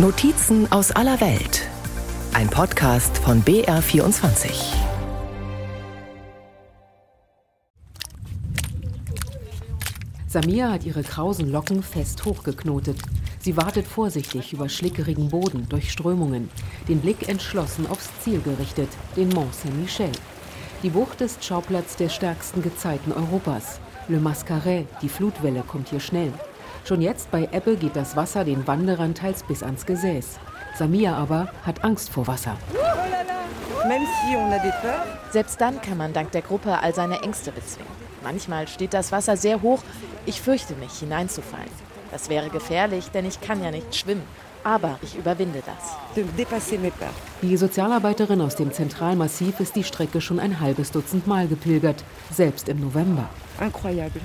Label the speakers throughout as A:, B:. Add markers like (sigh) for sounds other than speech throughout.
A: Notizen aus aller Welt. Ein Podcast von BR24.
B: Samia hat ihre krausen Locken fest hochgeknotet. Sie wartet vorsichtig über schlickerigen Boden, durch Strömungen, den Blick entschlossen aufs Ziel gerichtet, den Mont Saint-Michel. Die Bucht ist Schauplatz der stärksten Gezeiten Europas. Le Mascaret, die Flutwelle kommt hier schnell. Schon jetzt bei Ebbe geht das Wasser den Wanderern teils bis ans Gesäß. Samia aber hat Angst vor Wasser.
C: Selbst dann kann man dank der Gruppe all seine Ängste bezwingen. Manchmal steht das Wasser sehr hoch. Ich fürchte mich, hineinzufallen. Das wäre gefährlich, denn ich kann ja nicht schwimmen. Aber ich überwinde das.
B: Die Sozialarbeiterin aus dem Zentralmassiv ist die Strecke schon ein halbes Dutzend Mal gepilgert, selbst im November.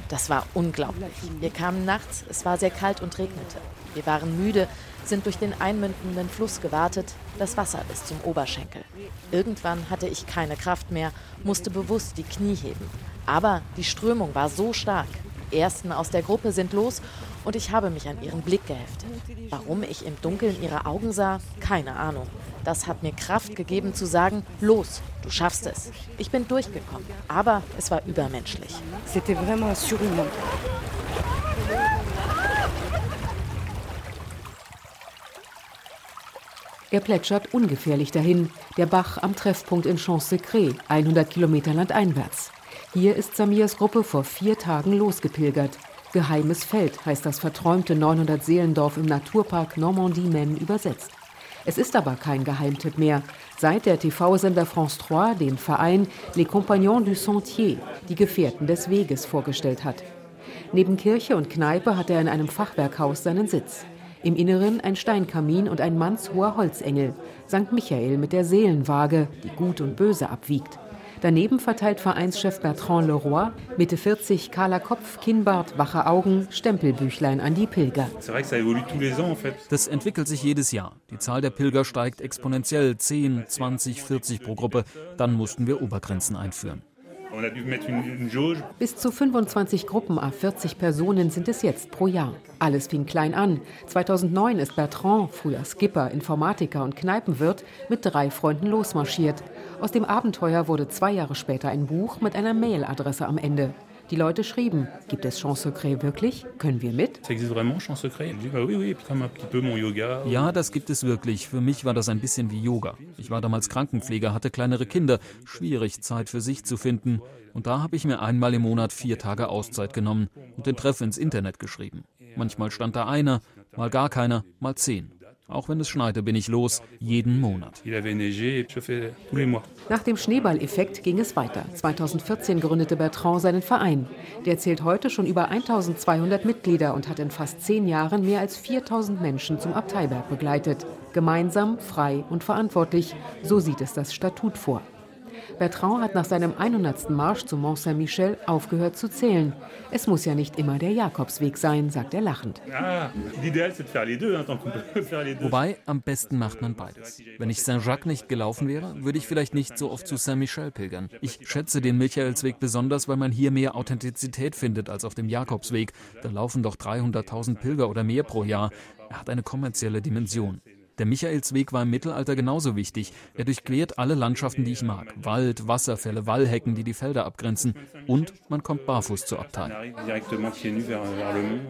C: Das war unglaublich. Wir kamen nachts, es war sehr kalt und regnete. Wir waren müde, sind durch den einmündenden Fluss gewartet, das Wasser bis zum Oberschenkel. Irgendwann hatte ich keine Kraft mehr, musste bewusst die Knie heben. Aber die Strömung war so stark. Die ersten aus der Gruppe sind los und ich habe mich an ihren Blick geheftet. Warum ich im Dunkeln ihre Augen sah, keine Ahnung. Das hat mir Kraft gegeben zu sagen, los, du schaffst es. Ich bin durchgekommen, aber es war übermenschlich. C'était vraiment surhumain.
B: Er plätschert ungefährlich dahin, der Bach am Treffpunkt in Champs-Secrets, 100 Kilometer landeinwärts. Hier ist Samirs Gruppe vor vier Tagen losgepilgert. Geheimes Feld heißt das verträumte 900-Seelendorf im Naturpark Normandie-Maine übersetzt. Es ist aber kein Geheimtipp mehr, seit der TV-Sender France 3 den Verein Les Compagnons du Sentier, die Gefährten des Weges, vorgestellt hat. Neben Kirche und Kneipe hat er in einem Fachwerkhaus seinen Sitz. Im Inneren ein Steinkamin und ein mannshoher Holzengel, St. Michael mit der Seelenwaage, die Gut und Böse abwiegt. Daneben verteilt Vereinschef Bertrand Leroy, Mitte 40, kahler Kopf, Kinnbart, wache Augen, Stempelbüchlein an die Pilger.
D: Das entwickelt sich jedes Jahr. Die Zahl der Pilger steigt exponentiell, 10, 20, 40 pro Gruppe. Dann mussten wir Obergrenzen einführen.
B: Bis zu 25 Gruppen a 40 Personen sind es jetzt pro Jahr. Alles fing klein an. 2009 ist Bertrand, früher Skipper, Informatiker und Kneipenwirt, mit drei Freunden losmarschiert. Aus dem Abenteuer wurde zwei Jahre später ein Buch mit einer Mailadresse am Ende. Die Leute schrieben, gibt es Chance Secret wirklich? Können wir mit?
D: Ja, das gibt es wirklich. Für mich war das ein bisschen wie Yoga. Ich war damals Krankenpfleger, hatte kleinere Kinder, schwierig Zeit für sich zu finden. Und da habe ich mir einmal im Monat vier Tage Auszeit genommen und den Treff ins Internet geschrieben. Manchmal stand da einer, mal gar keiner, mal zehn. Auch wenn es schneite, bin ich los, jeden Monat.
B: Nach dem Schneeballeffekt ging es weiter. 2014 gründete Bertrand seinen Verein. Der zählt heute schon über 1200 Mitglieder und hat in fast zehn Jahren mehr als 4000 Menschen zum Abteiberg begleitet. Gemeinsam, frei und verantwortlich, so sieht es das Statut vor. Bertrand hat nach seinem 100. Marsch zum Mont Saint-Michel aufgehört zu zählen. Es muss ja nicht immer der Jakobsweg sein, sagt er lachend. (laughs)
D: Wobei, am besten macht man beides. Wenn ich Saint-Jacques nicht gelaufen wäre, würde ich vielleicht nicht so oft zu Saint-Michel pilgern. Ich schätze den Michaelsweg besonders, weil man hier mehr Authentizität findet als auf dem Jakobsweg. Da laufen doch 300.000 Pilger oder mehr pro Jahr. Er hat eine kommerzielle Dimension. Der Michaelsweg war im Mittelalter genauso wichtig. Er durchquert alle Landschaften, die ich mag. Wald, Wasserfälle, Wallhecken, die die Felder abgrenzen. Und man kommt barfuß zur Abtei.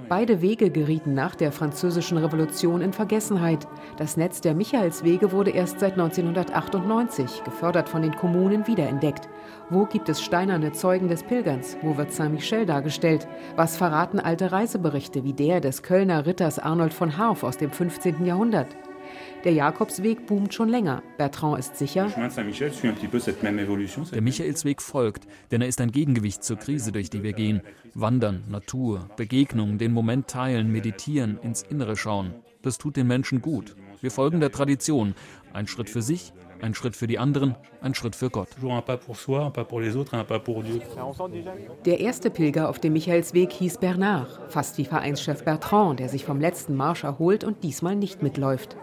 B: Beide Wege gerieten nach der Französischen Revolution in Vergessenheit. Das Netz der Michaelswege wurde erst seit 1998, gefördert von den Kommunen, wiederentdeckt. Wo gibt es steinerne Zeugen des Pilgerns? Wo wird Saint-Michel dargestellt? Was verraten alte Reiseberichte wie der des Kölner Ritters Arnold von Harf aus dem 15. Jahrhundert? Der Jakobsweg boomt schon länger. Bertrand ist sicher.
D: Der Michaelsweg folgt, denn er ist ein Gegengewicht zur Krise, durch die wir gehen. Wandern, Natur, Begegnungen, den Moment teilen, meditieren, ins Innere schauen. Das tut den Menschen gut. Wir folgen der Tradition. Ein Schritt für sich, ein Schritt für die anderen, ein Schritt für Gott.
B: Der erste Pilger auf dem Michaelsweg hieß Bernard, fast wie Vereinschef Bertrand, der sich vom letzten Marsch erholt und diesmal nicht mitläuft.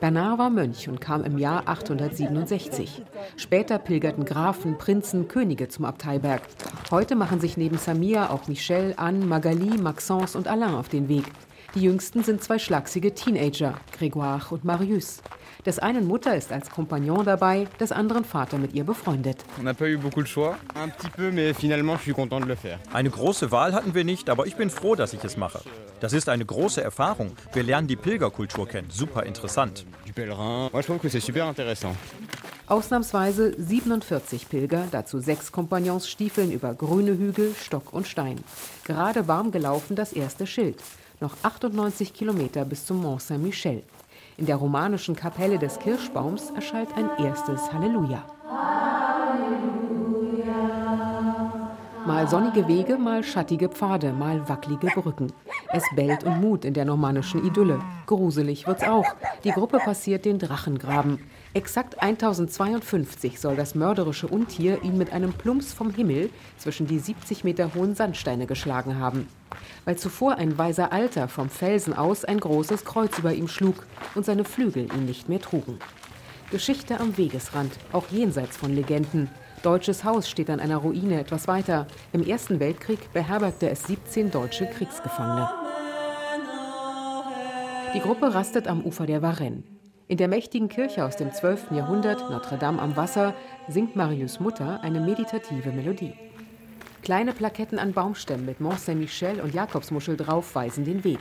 B: Bernard war Mönch und kam im Jahr 867. Später pilgerten Grafen, Prinzen, Könige zum Abteiberg. Heute machen sich neben Samir auch Michel, Anne, Magali, Maxence und Alain auf den Weg. Die jüngsten sind zwei schlachsige Teenager, Grégoire und Marius. Des einen Mutter ist als Kompagnon dabei, des anderen Vater mit ihr befreundet.
E: Eine große Wahl hatten wir nicht, aber ich bin froh, dass ich es mache. Das ist eine große Erfahrung. Wir lernen die Pilgerkultur kennen. Super interessant.
B: Ausnahmsweise 47 Pilger, dazu sechs Kompagnons stiefeln über grüne Hügel, Stock und Stein. Gerade warm gelaufen das erste Schild. Noch 98 Kilometer bis zum Mont Saint-Michel. In der romanischen Kapelle des Kirschbaums erschallt ein erstes Halleluja. Mal sonnige Wege, mal schattige Pfade, mal wackelige Brücken. Es bellt und mut in der normannischen Idylle. Gruselig wird's auch. Die Gruppe passiert den Drachengraben. Exakt 1052 soll das mörderische Untier ihn mit einem Plumps vom Himmel zwischen die 70 Meter hohen Sandsteine geschlagen haben. Weil zuvor ein weiser Alter vom Felsen aus ein großes Kreuz über ihm schlug und seine Flügel ihn nicht mehr trugen. Geschichte am Wegesrand, auch jenseits von Legenden. Deutsches Haus steht an einer Ruine etwas weiter. Im Ersten Weltkrieg beherbergte es 17 deutsche Kriegsgefangene. Die Gruppe rastet am Ufer der Varenne. In der mächtigen Kirche aus dem 12. Jahrhundert, Notre Dame am Wasser, singt Marius Mutter eine meditative Melodie. Kleine Plaketten an Baumstämmen mit Mont Saint-Michel und Jakobsmuschel drauf weisen den Weg.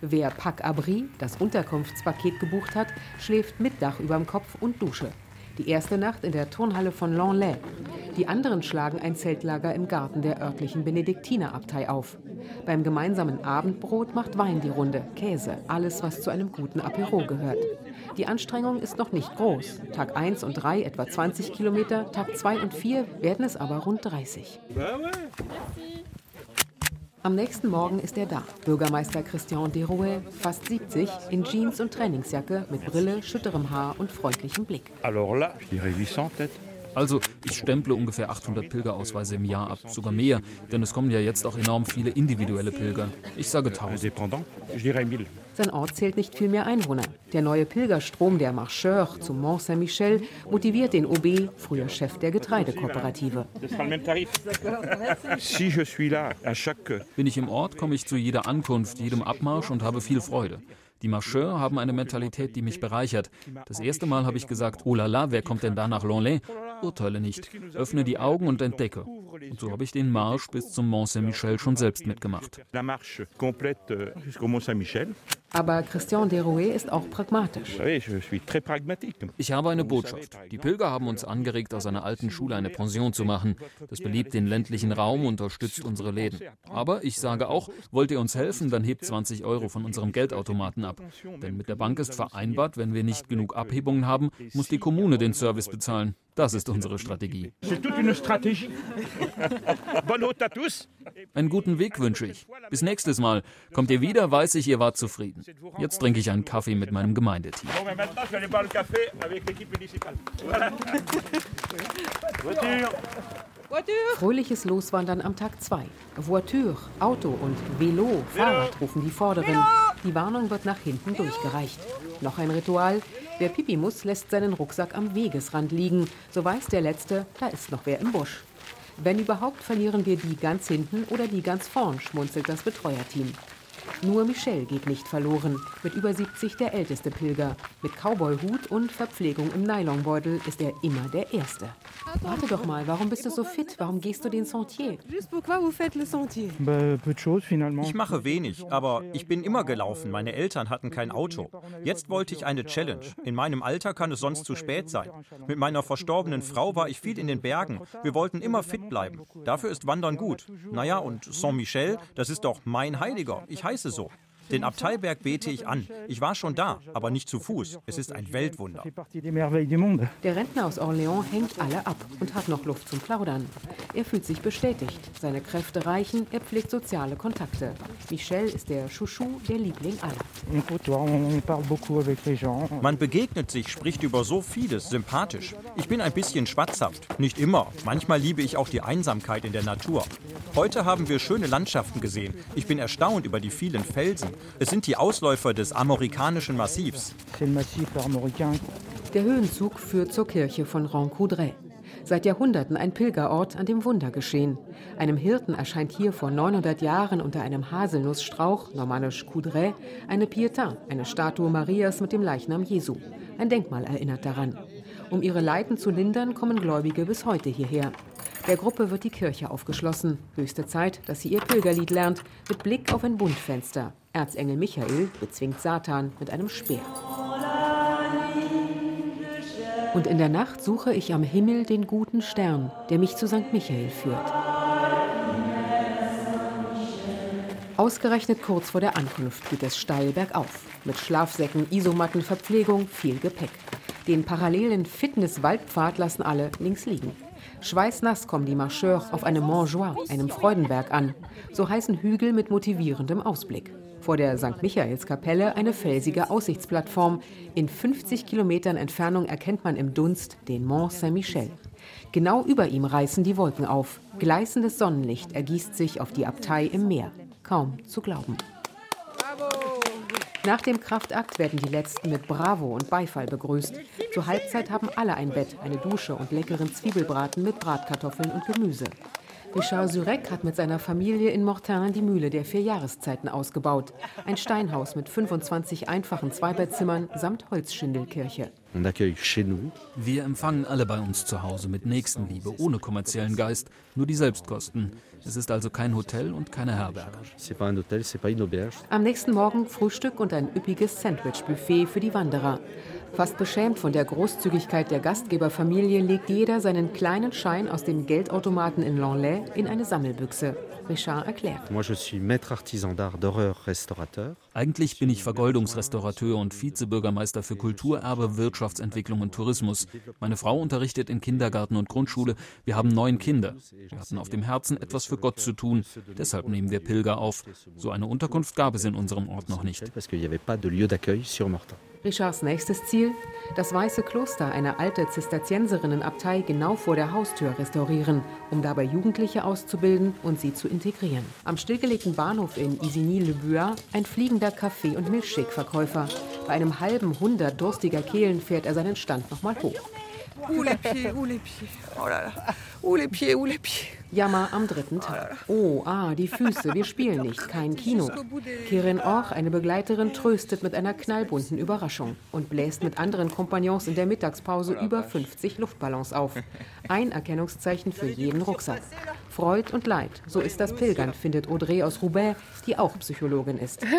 B: Wer Pack Abri, das Unterkunftspaket gebucht hat, schläft mit Dach überm Kopf und Dusche. Die erste Nacht in der Turnhalle von Lanlais. Die anderen schlagen ein Zeltlager im Garten der örtlichen Benediktinerabtei auf. Beim gemeinsamen Abendbrot macht Wein die Runde, Käse, alles, was zu einem guten Apéro gehört. Die Anstrengung ist noch nicht groß. Tag 1 und 3 etwa 20 Kilometer, Tag 2 und 4 werden es aber rund 30. Am nächsten Morgen ist er da. Bürgermeister Christian Derouet, fast 70, in Jeans und Trainingsjacke, mit Brille, schütterem Haar und freundlichem Blick.
F: Alors là, je dirais 800 peut-être.
D: Also, ich stemple ungefähr 800 Pilgerausweise im Jahr ab, sogar mehr, denn es kommen ja jetzt auch enorm viele individuelle Pilger. Ich sage 1000.
F: Indépendant, je dirais 1000.
B: Sein Ort zählt nicht viel mehr Einwohner. Der neue Pilgerstrom der Marcheurs zum Mont Saint-Michel motiviert den OB, früher Chef der Getreidekooperative.
D: Bin ich im Ort, komme ich zu jeder Ankunft, jedem Abmarsch und habe viel Freude. Die Marcheurs haben eine Mentalität, die mich bereichert. Das erste Mal habe ich gesagt, oh la la, wer kommt denn da nach Lonlay? Urteile nicht. Öffne die Augen und entdecke. Und so habe ich den Marsch bis zum Mont Saint-Michel schon selbst mitgemacht.
F: euh.
B: Aber Christian Derouet ist auch pragmatisch.
D: Ich habe eine Botschaft. Die Pilger haben uns angeregt, aus einer alten Schule eine Pension zu machen. Das beliebt den ländlichen Raum und unterstützt unsere Läden. Aber ich sage auch, wollt ihr uns helfen, dann hebt 20 Euro von unserem Geldautomaten ab. Denn mit der Bank ist vereinbart, wenn wir nicht genug Abhebungen haben, muss die Kommune den Service bezahlen. Das ist unsere Strategie. Einen guten Weg wünsche ich. Bis nächstes Mal. Kommt ihr wieder, weiß ich, ihr wart zufrieden. Jetzt trinke ich einen Kaffee mit meinem Gemeindeteam.
B: Fröhliches Loswandern am Tag 2. Voiture, Auto und Velo, Fahrrad rufen die Vorderen. Die Warnung wird nach hinten durchgereicht. Noch ein Ritual. Wer Pipi muss, lässt seinen Rucksack am Wegesrand liegen. So weiß der Letzte, da ist noch wer im Busch. Wenn überhaupt, verlieren wir die ganz hinten oder die ganz vorn, schmunzelt das Betreuerteam. Nur Michel geht nicht verloren. Mit über 70 der älteste Pilger. Mit Cowboyhut und Verpflegung im Nylonbeutel ist er immer der Erste. Warte doch mal, warum bist du so fit? Warum gehst du den Sentier?
E: Ich mache wenig, aber ich bin immer gelaufen. Meine Eltern hatten kein Auto. Jetzt wollte ich eine Challenge. In meinem Alter kann es sonst zu spät sein. Mit meiner verstorbenen Frau war ich viel in den Bergen. Wir wollten immer fit bleiben. Dafür ist Wandern gut. Naja, und Saint-Michel, das ist doch mein Heiliger. Ich heiße so. Den Abteiberg bete ich an. Ich war schon da, aber nicht zu Fuß. Es ist ein Weltwunder.
B: Der Rentner aus Orléans hängt alle ab und hat noch Luft zum Plaudern. Er fühlt sich bestätigt. Seine Kräfte reichen, er pflegt soziale Kontakte. Michel ist der Chouchou, der Liebling aller.
E: Man begegnet sich, spricht über so vieles, sympathisch. Ich bin ein bisschen schwatzhaft. Nicht immer. Manchmal liebe ich auch die Einsamkeit in der Natur. Heute haben wir schöne Landschaften gesehen. Ich bin erstaunt über die vielen Felsen. Es sind die Ausläufer des amerikanischen Massivs.
B: Der Höhenzug führt zur Kirche von Rancoudray. Seit Jahrhunderten ein Pilgerort, an dem Wunder geschehen. Einem Hirten erscheint hier vor 900 Jahren unter einem Haselnussstrauch, normannisch Coudray, eine Pietà, eine Statue Marias mit dem Leichnam Jesu. Ein Denkmal erinnert daran. Um ihre Leiden zu lindern, kommen Gläubige bis heute hierher. Der Gruppe wird die Kirche aufgeschlossen. Höchste Zeit, dass sie ihr Pilgerlied lernt, mit Blick auf ein Buntfenster. Erzengel Michael bezwingt Satan mit einem Speer. Und in der Nacht suche ich am Himmel den guten Stern, der mich zu St. Michael führt. Ausgerechnet kurz vor der Ankunft geht es steil bergauf. Mit Schlafsäcken, Isomatten, Verpflegung, viel Gepäck. Den parallelen Fitness-Waldpfad lassen alle links liegen. Schweißnass kommen die Marcheurs auf einem Montjoie, einem Freudenberg an. So heißen Hügel mit motivierendem Ausblick. Vor der St. Michaelskapelle eine felsige Aussichtsplattform. In 50 Kilometern Entfernung erkennt man im Dunst den Mont Saint-Michel. Genau über ihm reißen die Wolken auf. Gleißendes Sonnenlicht ergießt sich auf die Abtei im Meer. Kaum zu glauben. Nach dem Kraftakt werden die Letzten mit Bravo und Beifall begrüßt. Zur Halbzeit haben alle ein Bett, eine Dusche und leckeren Zwiebelbraten mit Bratkartoffeln und Gemüse. Richard Surek hat mit seiner Familie in Mortain die Mühle der vier Jahreszeiten ausgebaut. Ein Steinhaus mit 25 einfachen Zweibettzimmern samt Holzschindelkirche.
D: Wir empfangen alle bei uns zu Hause mit Nächstenliebe, ohne kommerziellen Geist, nur die Selbstkosten. Es ist also kein Hotel und keine Herberge.
B: Am nächsten Morgen Frühstück und ein üppiges Sandwich-Buffet für die Wanderer. Fast beschämt von der Großzügigkeit der Gastgeberfamilie legt jeder seinen kleinen Schein aus dem Geldautomaten in Lanlais in eine Sammelbüchse. Richard erklärt.
D: Eigentlich bin ich Vergoldungsrestaurateur und Vizebürgermeister für Kulturerbe, Wirtschaftsentwicklung und Tourismus. Meine Frau unterrichtet in Kindergarten und Grundschule. Wir haben neun Kinder. Wir hatten auf dem Herzen, etwas für Gott zu tun. Deshalb nehmen wir Pilger auf. So eine Unterkunft gab es in unserem Ort noch nicht.
B: Richards nächstes Ziel? Das Weiße Kloster, eine alte Zisterzienserinnenabtei genau vor der Haustür restaurieren, um dabei Jugendliche auszubilden und sie zu integrieren. Am stillgelegten Bahnhof in Isigny-le-Buat ein fliegender Kaffee- und Milchshake-Verkäufer. Bei einem halben Hundert durstiger Kehlen fährt er seinen Stand nochmal hoch.
G: Où les pieds, où les pieds. Oh là là. Où les pieds, où les pieds.
B: Jammer am dritten Tag. Oh, ah, die Füße, wir spielen nicht, kein Kino. Kirin Orch, eine Begleiterin, tröstet mit einer knallbunten Überraschung und bläst mit anderen Kompagnons in der Mittagspause über 50 Luftballons auf. Ein Erkennungszeichen für jeden Rucksack. Freud und Leid, so ist das Pilgern, findet Audrey aus Roubaix, die auch Psychologin ist. (laughs)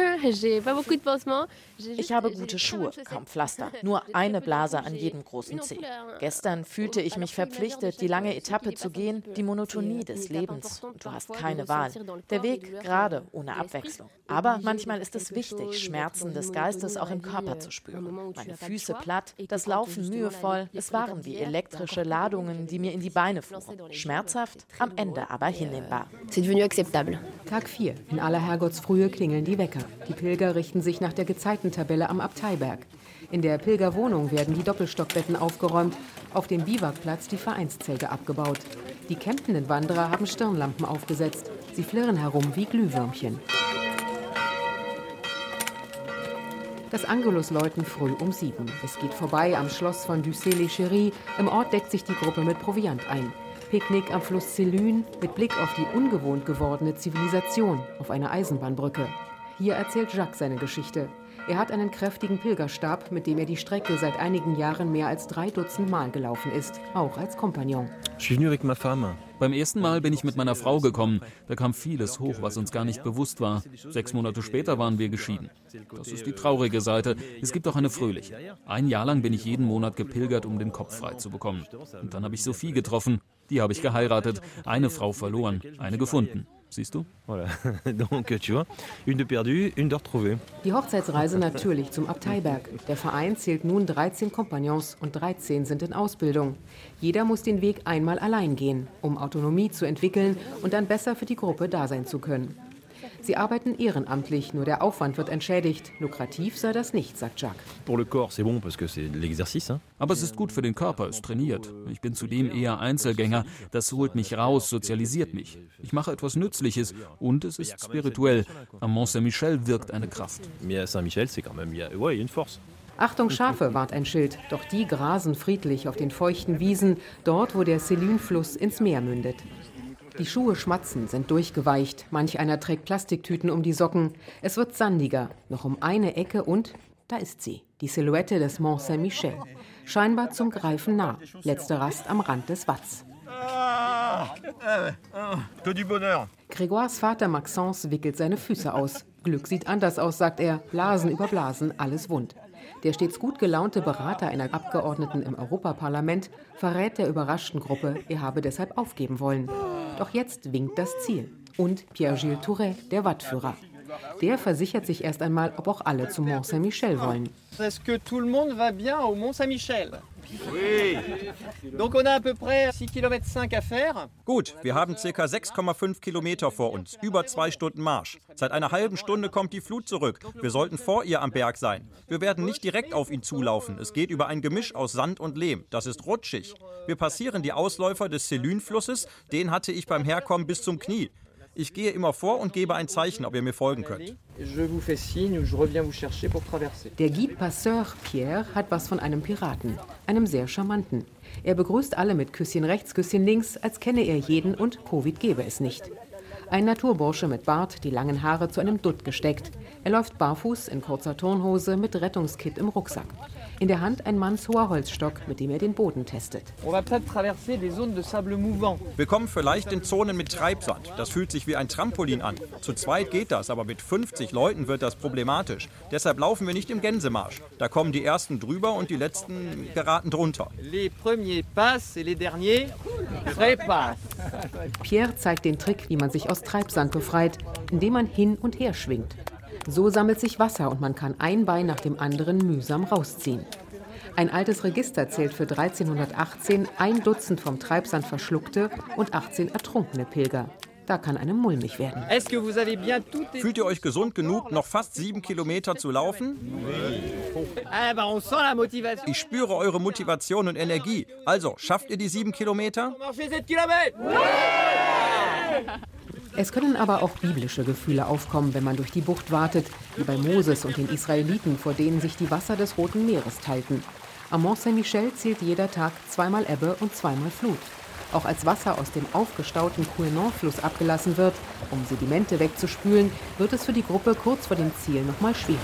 C: Ich habe gute Schuhe, kaum Pflaster, (laughs) nur eine Blase an jedem großen Zeh. Gestern fühlte ich mich verpflichtet, die lange Etappe zu gehen, die Monotonie des Lebens. Du hast keine Wahl. Der Weg gerade, ohne Abwechslung. Aber manchmal ist es wichtig, Schmerzen des Geistes auch im Körper zu spüren. Meine Füße platt, das Laufen mühevoll. Es waren wie elektrische Ladungen, die mir in die Beine fuhren. Schmerzhaft, am Ende aber hinnehmbar.
B: Tag 4. In aller Herrgottsfrühe klingeln die Wecker. Die Pilger richten sich nach der Gezeitentabelle am Abteiberg. In der Pilgerwohnung werden die Doppelstockbetten aufgeräumt, auf dem Biwakplatz die Vereinszelte abgebaut. Die campenden Wanderer haben Stirnlampen aufgesetzt. Sie flirren herum wie Glühwürmchen. Das Angelus läuten früh um sieben. Es geht vorbei am Schloss von Ducé-les-Cheries. Im Ort deckt sich die Gruppe mit Proviant ein. Picknick am Fluss Celune mit Blick auf die ungewohnt gewordene Zivilisation auf einer Eisenbahnbrücke. Hier erzählt Jacques seine Geschichte. Er hat einen kräftigen Pilgerstab, mit dem er die Strecke seit einigen Jahren mehr als drei Dutzend Mal gelaufen ist, auch als Kompagnon.
D: Beim ersten Mal bin ich mit meiner Frau gekommen. Da kam vieles hoch, was uns gar nicht bewusst war. Sechs Monate später waren wir geschieden. Das ist die traurige Seite. Es gibt auch eine fröhliche. Ein Jahr lang bin ich jeden Monat gepilgert, um den Kopf frei zu bekommen. Und dann habe ich Sophie getroffen. Die habe ich geheiratet. Eine Frau verloren, eine gefunden. Siehst du?
B: Die Hochzeitsreise natürlich zum Abteiberg. Der Verein zählt nun 13 Kompagnons und 13 sind in Ausbildung. Jeder muss den Weg einmal allein gehen, um Autonomie zu entwickeln und dann besser für die Gruppe da sein zu können. Sie arbeiten ehrenamtlich, nur der Aufwand wird entschädigt. Lukrativ sei das nicht, sagt Jacques.
D: Aber es ist gut für den Körper, es trainiert. Ich bin zudem eher Einzelgänger. Das holt mich raus, sozialisiert mich. Ich mache etwas Nützliches und es ist spirituell. Am Mont Saint-Michel wirkt eine Kraft.
B: Achtung Schafe, warnt ein Schild, doch die grasen friedlich auf den feuchten Wiesen, dort, wo der Selyn-Fluss ins Meer mündet. Die Schuhe schmatzen, sind durchgeweicht, manch einer trägt Plastiktüten um die Socken. Es wird sandiger, noch um eine Ecke und da ist sie, die Silhouette des Mont Saint-Michel. Scheinbar zum Greifen nah, letzte Rast am Rand des Watts. Grégoires Vater Maxence wickelt seine Füße aus. Glück sieht anders aus, sagt er. Blasen über Blasen, alles wund. Der stets gut gelaunte Berater einer Abgeordneten im Europaparlament verrät der überraschten Gruppe, er habe deshalb aufgeben wollen. Doch jetzt winkt das Ziel. Und Pierre-Gilles Touret, der Wattführer. Der versichert sich erst einmal, ob auch alle zum Mont Saint-Michel wollen.
H: Oui. Donc on a à peu près 6 km 5 à faire.
E: Gut, wir haben circa 6,5 Kilometer vor uns, über zwei Stunden Marsch. Seit einer halben Stunde kommt die Flut zurück. Wir sollten vor ihr am Berg sein. Wir werden nicht direkt auf ihn zulaufen. Es geht über ein Gemisch aus Sand und Lehm. Das ist rutschig. Wir passieren die Ausläufer des Selyn-Flusses. Den hatte ich beim Herkommen bis zum Knie. Ich gehe immer vor und gebe ein Zeichen, ob ihr mir folgen könnt.
B: Der Guide Passeur Pierre hat was von einem Piraten, einem sehr charmanten. Er begrüßt alle mit Küsschen rechts, Küsschen links, als kenne er jeden und Covid gebe es nicht. Ein Naturbursche mit Bart, die langen Haare zu einem Dutt gesteckt. Er läuft barfuß in kurzer Turnhose mit Rettungskit im Rucksack. In der Hand ein mannshoher Holzstock, mit dem er den Boden testet.
E: Wir kommen vielleicht in Zonen mit Treibsand. Das fühlt sich wie ein Trampolin an. Zu zweit geht das, aber mit 50 Leuten wird das problematisch. Deshalb laufen wir nicht im Gänsemarsch. Da kommen die ersten drüber und die letzten geraten drunter.
B: Pierre zeigt den Trick, wie man sich aus Treibsand befreit, indem man hin und her schwingt. So sammelt sich Wasser und man kann ein Bein nach dem anderen mühsam rausziehen. Ein altes Register zählt für 1318 ein Dutzend vom Treibsand verschluckte und 18 ertrunkene Pilger. Da kann einem mulmig werden.
E: Fühlt ihr euch gesund genug, noch fast sieben Kilometer zu laufen?
H: Ah.
E: Ich spüre eure Motivation und Energie. Also, schafft ihr die sieben Kilometer?
H: Marchez 7 km.
B: Es können aber auch biblische Gefühle aufkommen, wenn man durch die Bucht wartet, wie bei Moses und den Israeliten, vor denen sich die Wasser des Roten Meeres teilten. Am Mont Saint-Michel zählt jeder Tag zweimal Ebbe und zweimal Flut. Auch als Wasser aus dem aufgestauten Couesnon-Fluss abgelassen wird, um Sedimente wegzuspülen, wird es für die Gruppe kurz vor dem Ziel nochmal schwierig.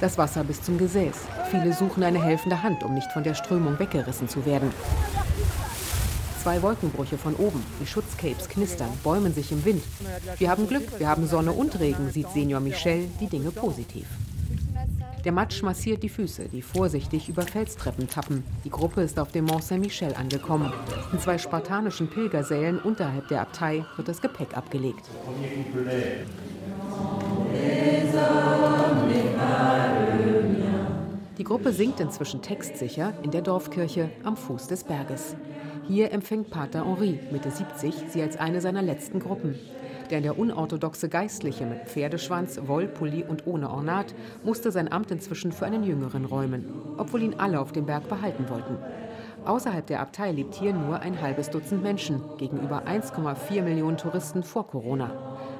B: Das Wasser bis zum Gesäß. Viele suchen eine helfende Hand, um nicht von der Strömung weggerissen zu werden. Zwei Wolkenbrüche von oben. Die Schutzcapes knistern, bäumen sich im Wind. Wir haben Glück, wir haben Sonne und Regen, sieht Senior Michel die Dinge positiv. Der Matsch massiert die Füße, die vorsichtig über Felstreppen tappen. Die Gruppe ist auf dem Mont Saint-Michel angekommen. In zwei spartanischen Pilgersälen unterhalb der Abtei wird das Gepäck abgelegt. Die Gruppe singt inzwischen textsicher in der Dorfkirche am Fuß des Berges. Hier empfängt Pater Henri, Mitte 70, sie als eine seiner letzten Gruppen. Denn der unorthodoxe Geistliche mit Pferdeschwanz, Wollpulli und ohne Ornat musste sein Amt inzwischen für einen Jüngeren räumen, obwohl ihn alle auf dem Berg behalten wollten. Außerhalb der Abtei lebt hier nur ein halbes Dutzend Menschen gegenüber 1,4 Millionen Touristen vor Corona.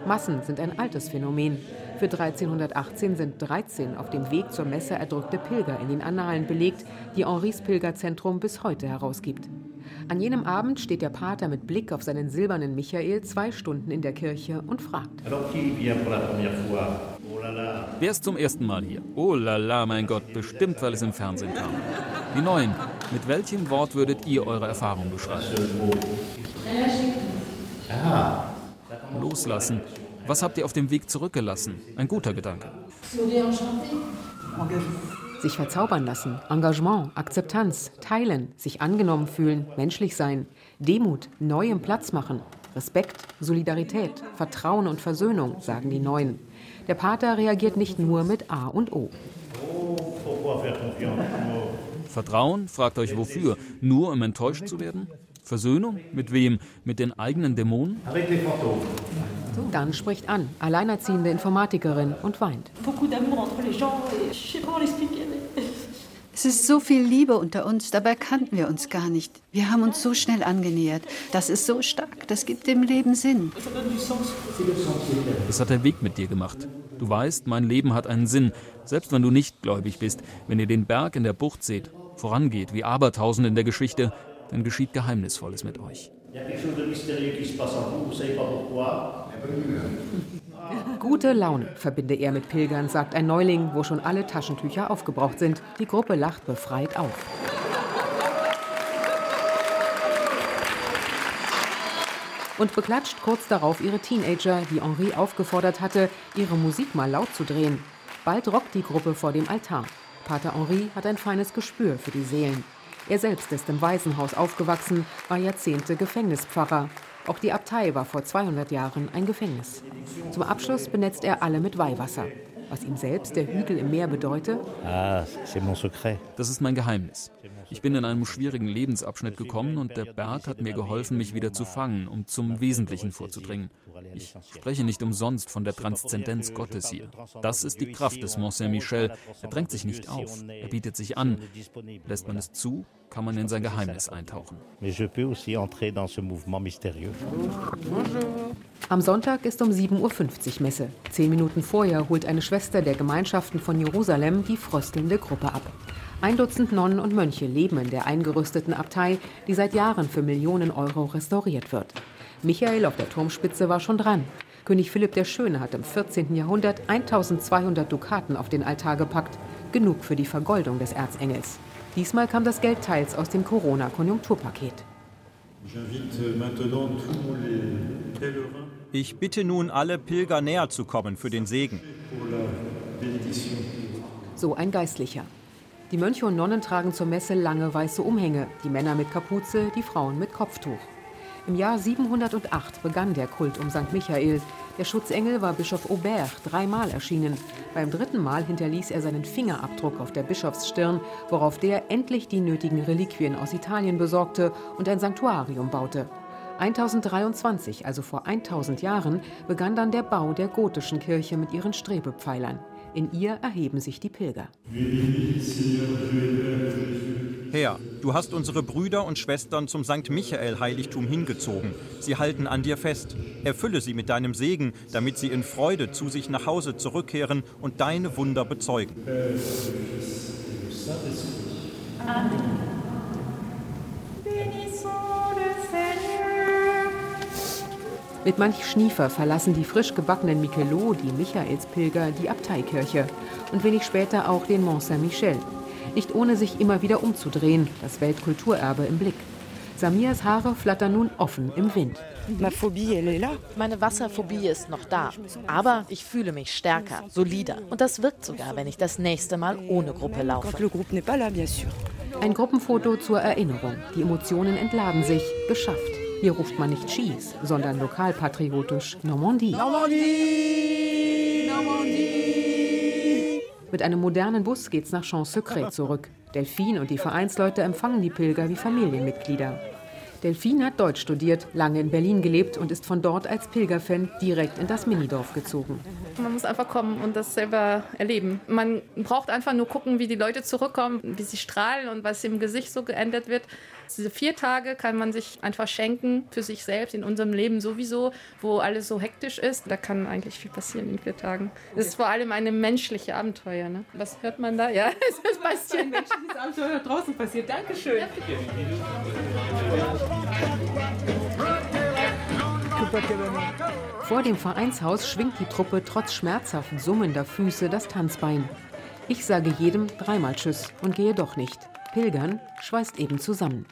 B: Massen sind ein altes Phänomen. Für 1318 sind 13 auf dem Weg zur Messe erdrückte Pilger in den Annalen belegt, die Henris Pilgerzentrum bis heute herausgibt. An jenem Abend steht der Pater mit Blick auf seinen silbernen Michael zwei Stunden in der Kirche und fragt.
D: Wer ist zum ersten Mal hier? Oh la la, mein Gott, bestimmt, weil es im Fernsehen kam. Die Neuen, mit welchem Wort würdet ihr eure Erfahrung beschreiben? Loslassen. Was habt ihr auf dem Weg zurückgelassen? Ein guter Gedanke.
B: Sich verzaubern lassen, Engagement, Akzeptanz, teilen, sich angenommen fühlen, menschlich sein, Demut, neuem Platz machen, Respekt, Solidarität, Vertrauen und Versöhnung, sagen die Neuen. Der Pater reagiert nicht nur mit A und O.
D: Vertrauen? Fragt euch wofür? Nur um enttäuscht zu werden? Versöhnung? Mit wem? Mit den eigenen Dämonen?
B: Dann spricht an, alleinerziehende Informatikerin und weint.
I: Es ist so viel Liebe unter uns, dabei kannten wir uns gar nicht. Wir haben uns so schnell angenähert. Das ist so stark, das gibt dem Leben Sinn.
D: Das hat der Weg mit dir gemacht. Du weißt, mein Leben hat einen Sinn, selbst wenn du nicht gläubig bist. Wenn ihr den Berg in der Bucht seht, vorangeht wie Abertausend in der Geschichte, dann geschieht Geheimnisvolles mit euch.
B: Gute Laune verbinde er mit Pilgern, sagt ein Neuling, wo schon alle Taschentücher aufgebraucht sind. Die Gruppe lacht befreit auf. Und beklatscht kurz darauf ihre Teenager, die Henri aufgefordert hatte, ihre Musik mal laut zu drehen. Bald rockt die Gruppe vor dem Altar. Pater Henri hat ein feines Gespür für die Seelen. Er selbst ist im Waisenhaus aufgewachsen, war Jahrzehnte Gefängnispfarrer. Auch die Abtei war vor 200 Jahren ein Gefängnis. Zum Abschluss benetzt er alle mit Weihwasser. Was ihm selbst der Hügel im Meer bedeute?
D: Ah, das ist mein Geheimnis. Ich bin in einem schwierigen Lebensabschnitt gekommen und der Berg hat mir geholfen, mich wieder zu fangen, um zum Wesentlichen vorzudringen. Ich spreche nicht umsonst von der Transzendenz Gottes hier. Das ist die Kraft des Mont Saint-Michel. Er drängt sich nicht auf, er bietet sich an. Lässt man es zu, kann man in sein Geheimnis eintauchen.
B: Am Sonntag ist um 7.50 Uhr Messe. Zehn Minuten vorher holt eine Schwester der Gemeinschaften von Jerusalem die fröstelnde Gruppe ab. Ein Dutzend Nonnen und Mönche leben in der eingerüsteten Abtei, die seit Jahren für Millionen Euro restauriert wird. Michael auf der Turmspitze war schon dran. König Philipp der Schöne hat im 14. Jahrhundert 1200 Dukaten auf den Altar gepackt. Genug für die Vergoldung des Erzengels. Diesmal kam das Geld teils aus dem Corona-Konjunkturpaket.
E: Ich bitte nun alle Pilger näher zu kommen für den Segen.
B: So ein Geistlicher. Die Mönche und Nonnen tragen zur Messe lange weiße Umhänge, die Männer mit Kapuze, die Frauen mit Kopftuch. Im Jahr 708 begann der Kult um St. Michael. Der Schutzengel war Bischof Aubert dreimal erschienen. Beim dritten Mal hinterließ er seinen Fingerabdruck auf der Bischofsstirn, worauf der endlich die nötigen Reliquien aus Italien besorgte und ein Sanktuarium baute. 1023, also vor 1000 Jahren, begann dann der Bau der gotischen Kirche mit ihren Strebepfeilern. In ihr erheben sich die Pilger.
E: Herr, du hast unsere Brüder und Schwestern zum St. Michael-Heiligtum hingezogen. Sie halten an dir fest. Erfülle sie mit deinem Segen, damit sie in Freude zu sich nach Hause zurückkehren und deine Wunder bezeugen. Amen.
B: Mit manch Schniefer verlassen die frisch gebackenen Michelot, die Michaelspilger, die Abteikirche und wenig später auch den Mont Saint-Michel. Nicht ohne sich immer wieder umzudrehen, das Weltkulturerbe im Blick. Samias Haare flattern nun offen im Wind.
C: Meine Wasserphobie ist noch da. Aber ich fühle mich stärker, solider. Und das wirkt sogar, wenn ich das nächste Mal ohne Gruppe laufe.
B: Ein Gruppenfoto zur Erinnerung. Die Emotionen entladen sich. Geschafft. Hier ruft man nicht Cheese, sondern lokalpatriotisch Normandie. Normandie! Normandie! Mit einem modernen Bus geht's nach Champs-Secret zurück. Delphine und die Vereinsleute empfangen die Pilger wie Familienmitglieder. Delphine hat Deutsch studiert, lange in Berlin gelebt und ist von dort als Pilgerfan direkt in das Minidorf gezogen.
J: Man muss einfach kommen und das selber erleben. Man braucht einfach nur gucken, wie die Leute zurückkommen, wie sie strahlen und was im Gesicht so geändert wird. Diese vier Tage kann man sich einfach schenken für sich selbst in unserem Leben sowieso, wo alles so hektisch ist. Da kann eigentlich viel passieren in vier Tagen. Es ist vor allem eine menschliche Abenteuer. Ne? Was hört man da? Ja, (laughs) es ist passiert. Ein menschliches Abenteuer draußen passiert. Dankeschön. Ja,
B: vor dem Vereinshaus schwingt die Truppe trotz schmerzhaft summender Füße das Tanzbein. Ich sage jedem dreimal Tschüss und gehe doch nicht. Pilgern schweißt eben zusammen.